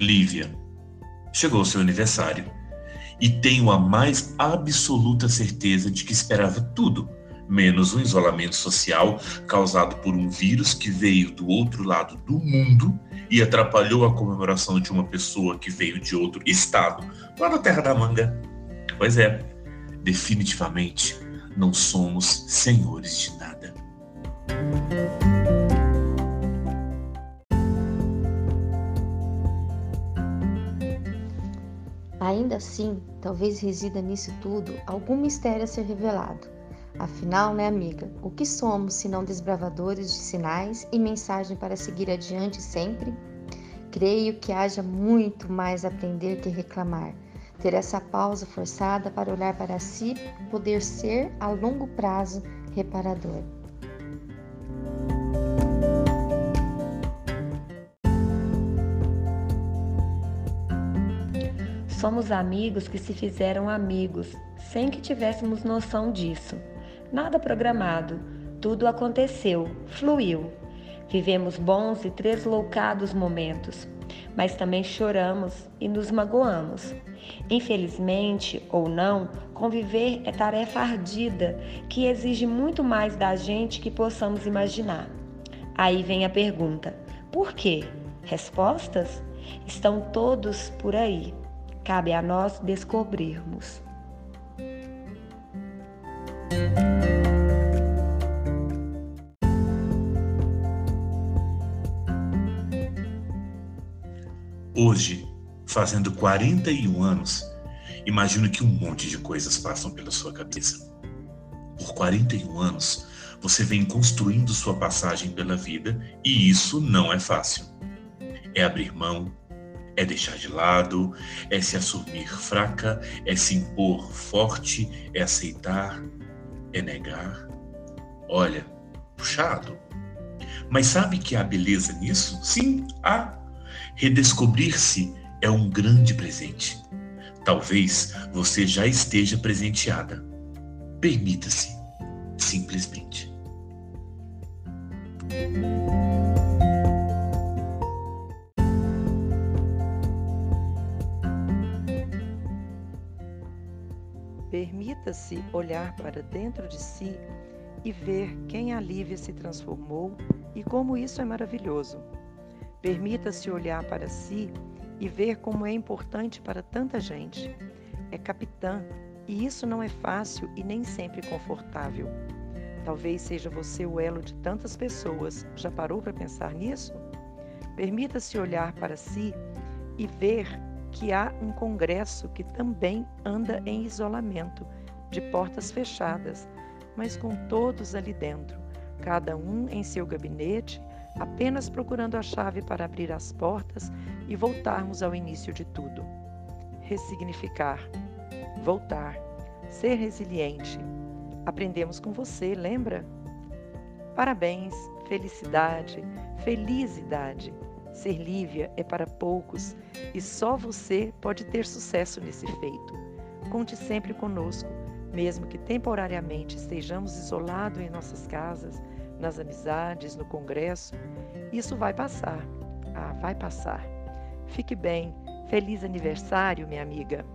Lívia, chegou seu aniversário e tenho a mais absoluta certeza de que esperava tudo, menos um isolamento social causado por um vírus que veio do outro lado do mundo e atrapalhou a comemoração de uma pessoa que veio de outro estado, lá na Terra da Manga. Pois é, definitivamente não somos senhores de nada. Ainda assim, talvez resida nisso tudo algum mistério a ser revelado. Afinal, né, amiga, o que somos se não desbravadores de sinais e mensagem para seguir adiante sempre? Creio que haja muito mais a aprender que reclamar. Ter essa pausa forçada para olhar para si, poder ser a longo prazo reparador. Somos amigos que se fizeram amigos, sem que tivéssemos noção disso. Nada programado, tudo aconteceu, fluiu. Vivemos bons e tresloucados momentos, mas também choramos e nos magoamos. Infelizmente ou não, conviver é tarefa ardida que exige muito mais da gente que possamos imaginar. Aí vem a pergunta: por quê? Respostas? Estão todos por aí. Cabe a nós descobrirmos. Hoje, fazendo 41 anos, imagino que um monte de coisas passam pela sua cabeça. Por 41 anos, você vem construindo sua passagem pela vida e isso não é fácil. É abrir mão, é deixar de lado, é se assumir fraca, é se impor forte, é aceitar, é negar. Olha, puxado. Mas sabe que há beleza nisso? Sim, há. Redescobrir-se é um grande presente. Talvez você já esteja presenteada. Permita-se, simplesmente. Permita-se olhar para dentro de si e ver quem a Lívia se transformou e como isso é maravilhoso. Permita-se olhar para si e ver como é importante para tanta gente. É capitã e isso não é fácil e nem sempre confortável. Talvez seja você o elo de tantas pessoas. Já parou para pensar nisso? Permita-se olhar para si e ver que há um congresso que também anda em isolamento, de portas fechadas, mas com todos ali dentro, cada um em seu gabinete, apenas procurando a chave para abrir as portas e voltarmos ao início de tudo. Ressignificar, voltar, ser resiliente. Aprendemos com você, lembra? Parabéns, felicidade, felicidade. Ser Lívia é para poucos e só você pode ter sucesso nesse feito. Conte sempre conosco, mesmo que temporariamente estejamos isolados em nossas casas, nas amizades, no congresso. Isso vai passar. Ah, vai passar. Fique bem. Feliz aniversário, minha amiga.